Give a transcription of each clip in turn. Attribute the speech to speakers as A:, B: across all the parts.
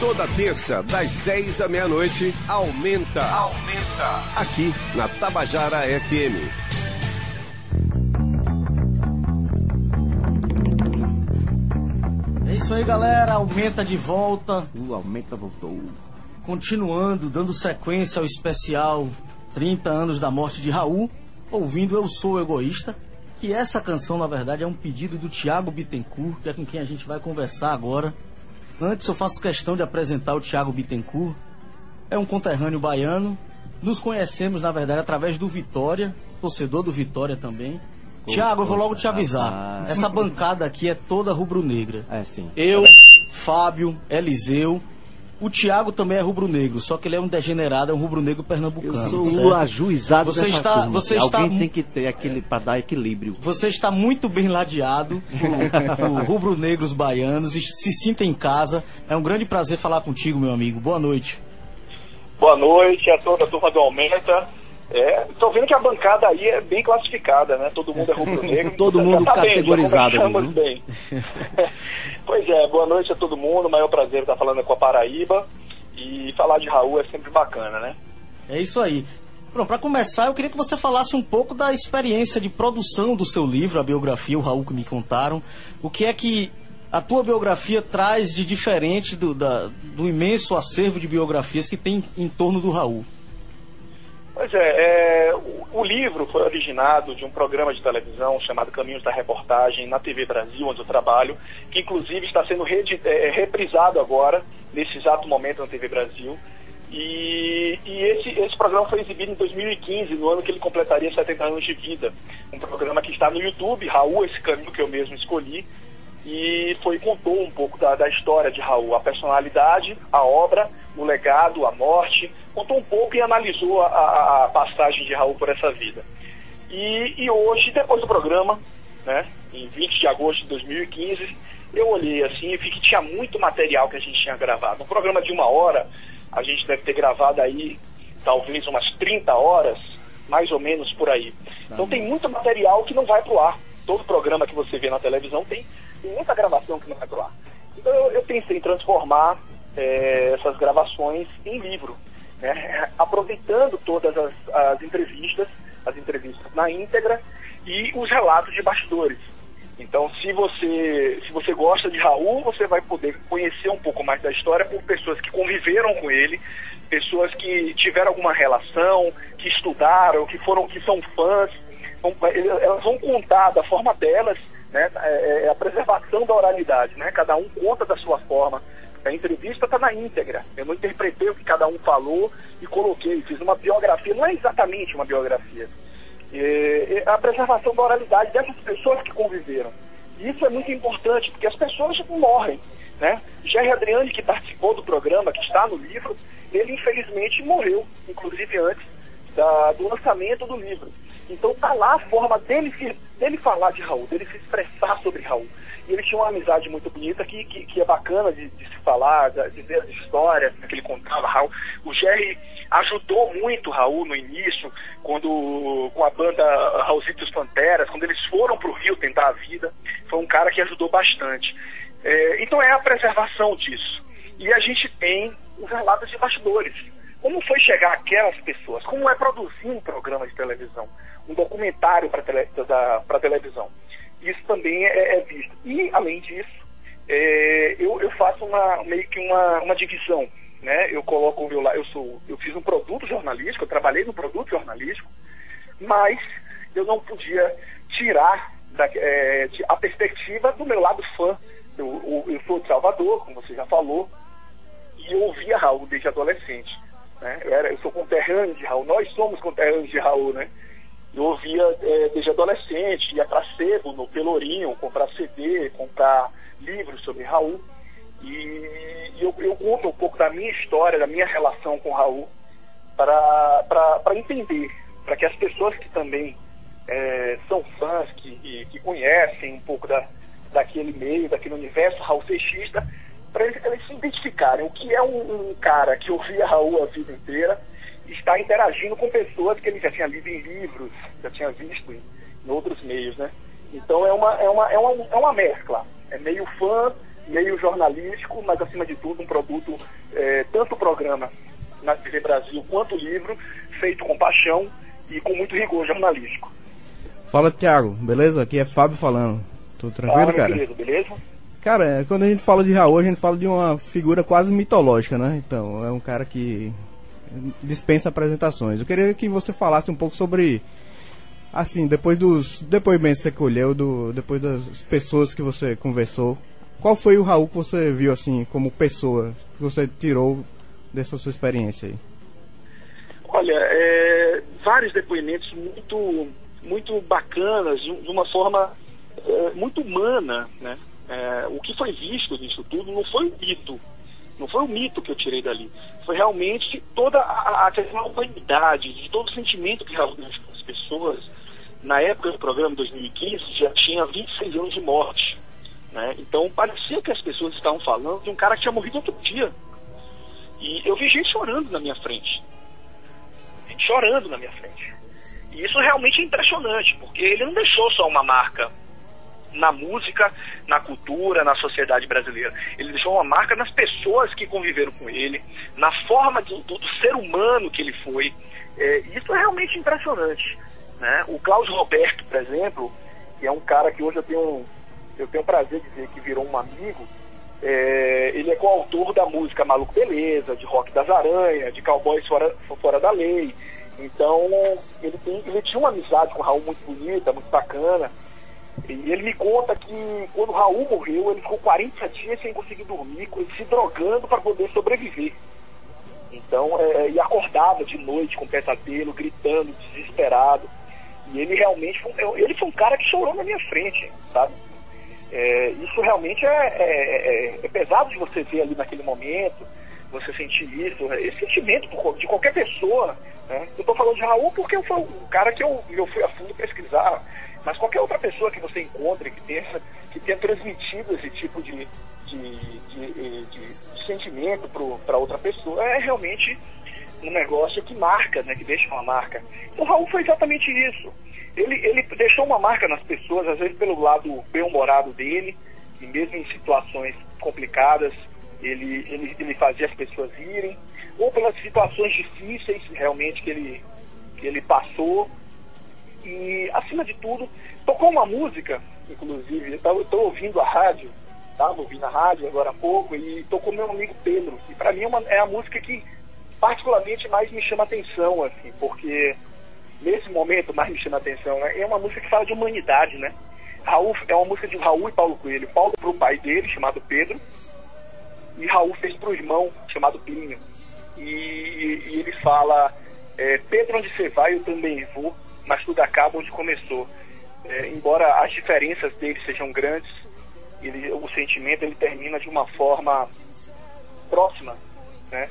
A: Toda terça, das 10 à meia-noite, aumenta. Aumenta. Aqui na Tabajara FM.
B: É isso aí, galera. Aumenta de volta.
C: O Aumenta voltou.
B: Continuando, dando sequência ao especial 30 anos da morte de Raul, ouvindo Eu Sou Egoísta. Que essa canção, na verdade, é um pedido do Tiago Bittencourt, que é com quem a gente vai conversar agora. Antes, eu faço questão de apresentar o Tiago Bittencourt. É um conterrâneo baiano. Nos conhecemos, na verdade, através do Vitória, torcedor do Vitória também. Tiago, eu vou logo te avisar. Essa bancada aqui é toda rubro-negra.
C: É sim.
B: Eu, Fábio, Eliseu. O Tiago também é rubro-negro, só que ele é um degenerado, é um rubro-negro
C: Eu
B: pernambucano.
C: sou
B: certo?
C: o ajuizado
B: Você
C: dessa
B: está-
C: turma.
B: você está
C: Alguém
B: mu-
C: tem que ter aquele para dar equilíbrio.
B: Você está muito bem ladeado por, por rubro-negros baianos e se sinta em casa. É um grande prazer falar contigo, meu amigo. Boa noite.
D: Boa noite a toda a turma do Aumenta. É, tô vendo que a bancada aí é bem classificada, né? Todo mundo é rubro-negro.
C: Todo
D: Já
C: mundo
D: tá bem, já
C: categorizado
D: conversamos
C: ali,
D: bem. pois é, boa noite a todo mundo. Maior prazer estar falando com a Paraíba. E falar de Raul é sempre bacana, né?
B: É isso aí. Pronto, para começar, eu queria que você falasse um pouco da experiência de produção do seu livro, a biografia, o Raul que me contaram. O que é que a tua biografia traz de diferente do, da- do imenso acervo de biografias que tem em torno do Raul?
D: Pois é, é, o, o livro foi originado de um programa de televisão chamado Caminhos da Reportagem na TV Brasil, onde eu trabalho, que inclusive está sendo redi- é, reprisado agora, nesse exato momento na TV Brasil. E, e esse, esse programa foi exibido em 2015, no ano que ele completaria 70 anos de vida. Um programa que está no YouTube, Raul, esse caminho que eu mesmo escolhi, e foi contou um pouco da, da história de Raul, a personalidade, a obra, o legado, a morte, contou um pouco e analisou a, a- passagem de Raul por essa vida. E, e hoje, depois do programa, né, em 20 de agosto de 2015, eu olhei assim e vi que tinha muito material que a gente tinha gravado. Um programa de uma hora, a gente deve ter gravado aí talvez umas 30 horas, mais ou menos por aí. Então tem muito material que não vai pro ar. Todo programa que você vê na televisão tem, tem muita gravação que não vai pro ar. Então eu, eu pensei em transformar eh, essas gravações em livro, né? aproveitando todas as, as entrevistas, as entrevistas na íntegra e os relatos de bastidores. Então, se você, se você gosta de Raul, você vai poder conhecer um pouco mais da história por pessoas que conviveram com ele, pessoas que tiveram alguma relação, que estudaram, que foram, que são fãs. Então, elas vão contar da forma delas, né? É, é a preservação da oralidade, né? Cada um conta da sua forma. A entrevista está na íntegra. Eu não interpretei o que cada um falou e coloquei, fiz uma biografia. Não é exatamente uma biografia é, é a preservação da oralidade dessas pessoas que conviveram. E isso é muito importante, porque as pessoas morrem. Né? Jerry Adriani, que participou do programa, que está no livro, ele infelizmente morreu, inclusive antes da- do lançamento do livro. Então tá lá a forma dele, dele falar de Raul, dele se expressar sobre Raul. E ele tinha uma amizade muito bonita que, que, que é bacana de, de se falar, de, ver as histórias que ele contava. Raul. O Jerry ajudou muito Raul no início, quando com a banda Raulzito os Panteras, quando eles foram para o Rio tentar a vida. Foi um cara que ajudou bastante. É, então é a preservação disso. E a gente tem os relatos de bastidores. Como foi chegar aquelas pessoas? Como é produzir um programa de televisão? Um documentário para tele, televisão? Isso também é, é visto. E, além disso, é, eu, eu faço uma, meio que uma, uma divisão. Né? Eu coloco o meu lá, eu sou, eu fiz um produto jornalístico, eu trabalhei no produto jornalístico, mas eu não podia tirar da, é, a perspectiva do meu lado fã. Eu, eu, eu sou de Salvador, como você já falou, e eu ouvia Raul desde adolescente. Né? Eu, era, eu sou conterrâneo de Raul, nós somos conterrâneos de Raul, né? Eu ouvia é, desde adolescente, ia para sebo no Pelourinho, comprar CD, comprar livros sobre Raul. E, e eu, eu conto um pouco da minha história, da minha relação com Raul, para entender, para que as pessoas que também é, são fãs, que, que, que conhecem um pouco da, daquele meio, daquele universo Raul Seixista, para eles, eles se identificarem. O que é um, um cara que ouvia Raul a vida inteira está interagindo com pessoas que ele já tinha lido em livros, já tinha visto em, em outros meios, né? Então é uma, é, uma, é, uma, é uma mescla. É meio fã, meio jornalístico, mas acima de tudo um produto, é, tanto o programa na TV Brasil quanto o livro, feito com paixão e com muito rigor jornalístico.
E: Fala, Thiago, beleza? Aqui é Fábio falando. Tudo tranquilo,
D: Fala,
E: cara?
D: Querido, beleza?
E: Cara, quando a gente fala de Raul, a gente fala de uma figura quase mitológica, né? Então, é um cara que dispensa apresentações. Eu queria que você falasse um pouco sobre, assim, depois dos depoimentos que você colheu, do, depois das pessoas que você conversou, qual foi o Raul que você viu, assim, como pessoa, que você tirou dessa sua experiência aí?
D: Olha, é, vários depoimentos muito, muito bacanas, de, de uma forma é, muito humana, né? É, o que foi visto nisso tudo não foi um mito, não foi um mito que eu tirei dali, foi realmente toda a, a humanidade, de todo o sentimento que as pessoas. Na época do programa, 2015, já tinha 26 anos de morte. Né? Então parecia que as pessoas estavam falando de um cara que tinha morrido outro dia. E eu vi gente chorando na minha frente. Gente chorando na minha frente. E isso realmente é impressionante, porque ele não deixou só uma marca na música, na cultura, na sociedade brasileira. Ele deixou uma marca nas pessoas que conviveram com ele, na forma do, do, do ser humano que ele foi. É, isso é realmente impressionante. Né? O Cláudio Roberto, por exemplo, que é um cara que hoje eu tenho, eu tenho prazer de dizer que virou um amigo, é, ele é coautor da música Maluco Beleza, de Rock das Aranhas, de Cowboys Fora, Fora da Lei. Então, ele, tem, ele tinha uma amizade com o Raul muito bonita, muito bacana. E ele me conta que quando o Raul morreu, ele ficou 40 dias sem conseguir dormir, se drogando para poder sobreviver. Então, é, e acordava de noite com pesadelo, gritando, desesperado. E ele realmente foi, ele foi um cara que chorou na minha frente, sabe? É, isso realmente é, é, é, pesado de você ver ali naquele momento, você sentir isso, esse sentimento de qualquer pessoa. Né? Eu estou falando de Raul porque fui o cara que eu, eu fui a fundo pesquisar mas qualquer outra pessoa que você encontre que tenha, que tenha transmitido esse tipo de, de, de, de sentimento para outra pessoa é realmente um negócio que marca, né, que deixa uma marca. O Raul foi exatamente isso. Ele, ele deixou uma marca nas pessoas, às vezes pelo lado bem-humorado dele, e mesmo em situações complicadas, ele, ele, ele fazia as pessoas irem, ou pelas situações difíceis realmente que ele, que ele passou, e, acima de tudo, tocou uma música, inclusive, eu estou ouvindo a rádio, estava ouvindo a rádio agora há pouco, e tocou meu amigo Pedro. E para mim é, uma, é a música que particularmente mais me chama atenção, assim, porque nesse momento mais me chama atenção, né? É uma música que fala de humanidade, né? Raul, é uma música de Raul e Paulo Coelho. Paulo para o pai dele, chamado Pedro, e Raul fez para o irmão, chamado Plínio. E, e ele fala: é, Pedro, onde você vai, eu também vou mas tudo acaba onde começou. É, embora as diferenças dele sejam grandes, ele, o sentimento ele termina de uma forma próxima, né?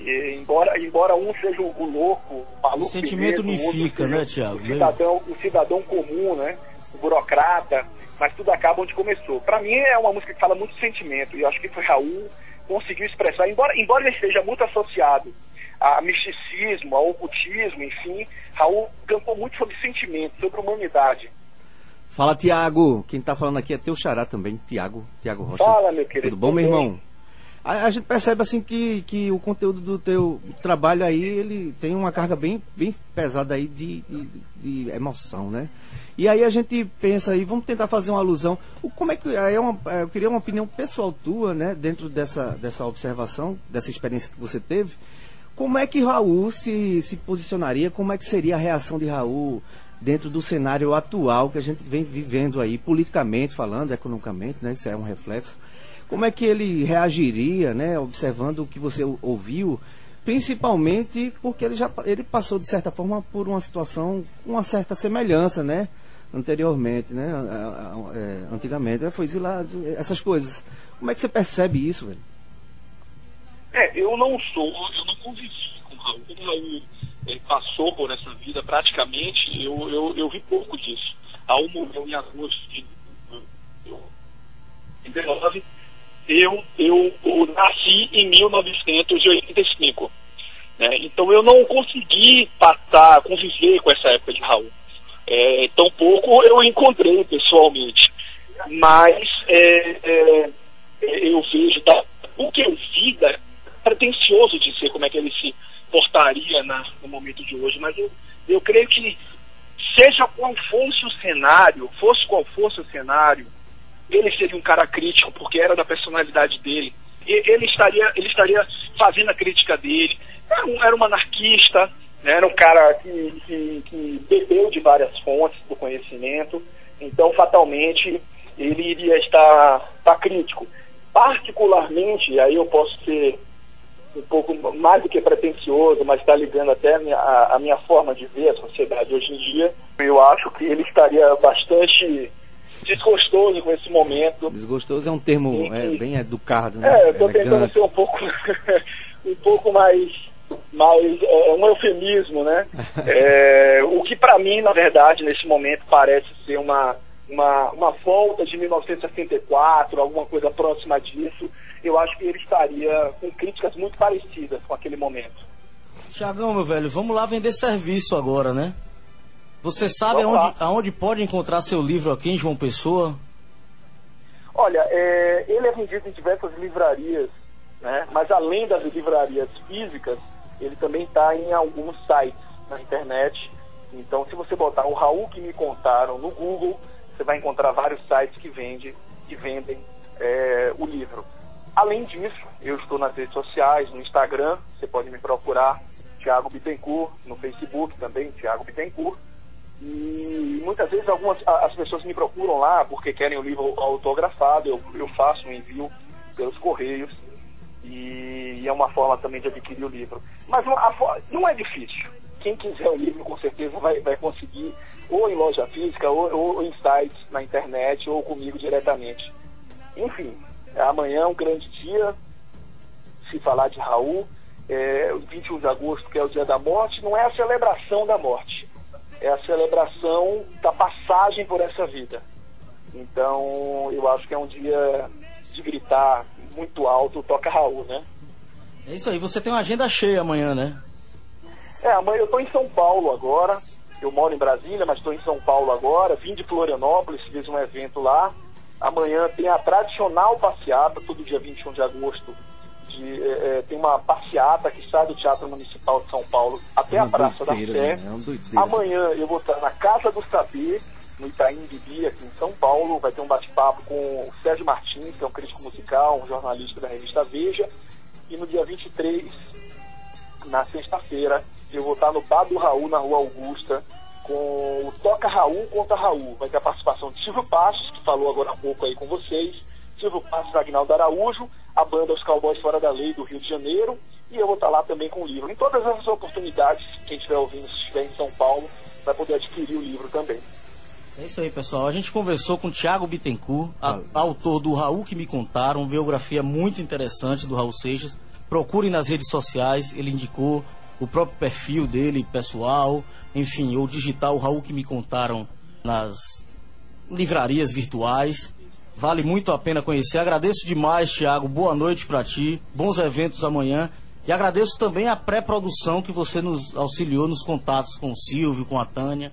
D: E, embora, embora um seja o, louco, o maluco,
B: o sentimento unifica, né, Tiago?
D: O cidadão, o cidadão comum, né? O burocrata, mas tudo acaba onde começou. Para mim é uma música que fala muito sentimento e eu acho que foi Raul conseguiu expressar, embora, embora ele esteja muito associado a misticismo, a ocultismo, enfim, Raul cantou muito sobre sentimento, sobre humanidade.
C: Fala, Tiago. Quem está falando aqui é teu xará também, Tiago, Tiago Rocha.
D: Fala, meu querido.
C: Tudo bom, meu irmão? A, a, gente percebe assim que, que o conteúdo do teu trabalho aí, ele tem uma carga bem, bem pesada aí de, de, de emoção, né? E aí a gente pensa aí, vamos tentar fazer uma alusão. O, como é que é uma, eu queria uma opinião pessoal tua, né, dentro dessa, dessa observação, dessa experiência que você teve. Como é que Raul se, se posicionaria? Como é que seria a reação de Raul dentro do cenário atual que a gente vem vivendo aí, politicamente falando, economicamente, né? Isso é um reflexo. Como é que ele reagiria, né? Observando o que você ouviu, principalmente porque ele já ele passou de certa forma por uma situação, uma certa semelhança, né? Anteriormente, né? É, antigamente, foi exilado, essas coisas. Como é que você percebe isso, velho?
D: É, eu não sou, eu não convivi com o Raul. Como o Raul ele passou por essa vida praticamente, eu, eu, eu vi pouco disso. Raul morreu em agosto de 19. Eu, eu, eu nasci em 1985. Né? Então eu não consegui passar, conviver com essa época de Raul. É, tão pouco eu encontrei pessoalmente. Mas é, é, eu vejo, da, o que eu vi, da, pretencioso dizer como é que ele se portaria na, no momento de hoje, mas eu, eu creio que seja qual fosse o cenário, fosse qual fosse o cenário, ele seria um cara crítico, porque era da personalidade dele. E, ele estaria, ele estaria fazendo a crítica dele. Era um, era um anarquista, né? era um cara que, que, que bebeu de várias fontes do conhecimento, então fatalmente ele iria estar, estar crítico. Particularmente, aí eu posso ser mais do que pretencioso, mas está ligando até a minha, a, a minha forma de ver a sociedade hoje em dia. Eu acho que ele estaria bastante desgostoso com esse momento.
C: Desgostoso é um termo que, é, bem educado,
D: né? É, eu estou tentando ser um pouco, um pouco mais, mais é, um eufemismo, né? é, o que para mim, na verdade, nesse momento parece ser uma, uma, uma volta de 1964, alguma coisa próxima disso eu acho que ele estaria com críticas muito parecidas com aquele momento.
B: Tiagão, meu velho, vamos lá vender serviço agora, né? Você sabe aonde, aonde, pode encontrar seu livro aqui em João Pessoa?
D: Olha, é, ele é vendido em diversas livrarias, né? mas além das livrarias físicas, ele também está em alguns sites na internet. Então, se você botar o Raul que me contaram no Google, você vai encontrar vários sites que, vende, que vendem é, o livro. Além disso, eu estou nas redes sociais, no Instagram, você pode me procurar, Tiago Bittencourt, no Facebook também, Tiago Bittencourt. E muitas vezes algumas as pessoas me procuram lá porque querem o livro autografado, eu, eu faço um envio pelos correios e, e é uma forma também de adquirir o livro. Mas a, não é difícil. Quem quiser o livro com certeza vai, vai conseguir ou em loja física ou, ou em sites na internet ou comigo diretamente. Enfim, Amanhã é um grande dia, se falar de Raul. É, o 21 de agosto, que é o dia da morte, não é a celebração da morte, é a celebração da passagem por essa vida. Então, eu acho que é um dia de gritar muito alto, toca Raul, né?
B: É isso aí, você tem uma agenda cheia amanhã, né?
D: É, amanhã eu estou em São Paulo agora. Eu moro em Brasília, mas estou em São Paulo agora. Vim de Florianópolis, fiz um evento lá. Amanhã tem a tradicional passeata, todo dia 21 de agosto. De, é, é, tem uma passeata que sai do Teatro Municipal de São Paulo até a Praça doideira, da Sé. Né? É Amanhã eu vou estar na Casa do Saber, no Itaim Bibi, aqui em São Paulo. Vai ter um bate-papo com o Sérgio Martins, que é um crítico musical, um jornalista da revista Veja. E no dia 23, na sexta-feira, eu vou estar no Bar do Raul, na Rua Augusta, com o Toca Raul contra Raul. Vai ter a participação de Silvio Passos, que falou agora há pouco aí com vocês, Silvio Passos, Agnaldo Araújo, a banda Os Cowboys Fora da Lei do Rio de Janeiro, e eu vou estar lá também com o livro. Em todas essas oportunidades, quem estiver ouvindo, se estiver em São Paulo, vai poder adquirir o livro também.
B: É isso aí, pessoal. A gente conversou com o Thiago Bittencourt, a, autor do Raul que me contaram, biografia muito interessante do Raul Seixas. Procurem nas redes sociais, ele indicou o próprio perfil dele, pessoal, enfim, ou digital, o Raul que me contaram nas livrarias virtuais. Vale muito a pena conhecer. Agradeço demais, Thiago. Boa noite para ti. Bons eventos amanhã. E agradeço também a pré-produção que você nos auxiliou nos contatos com o Silvio, com a Tânia.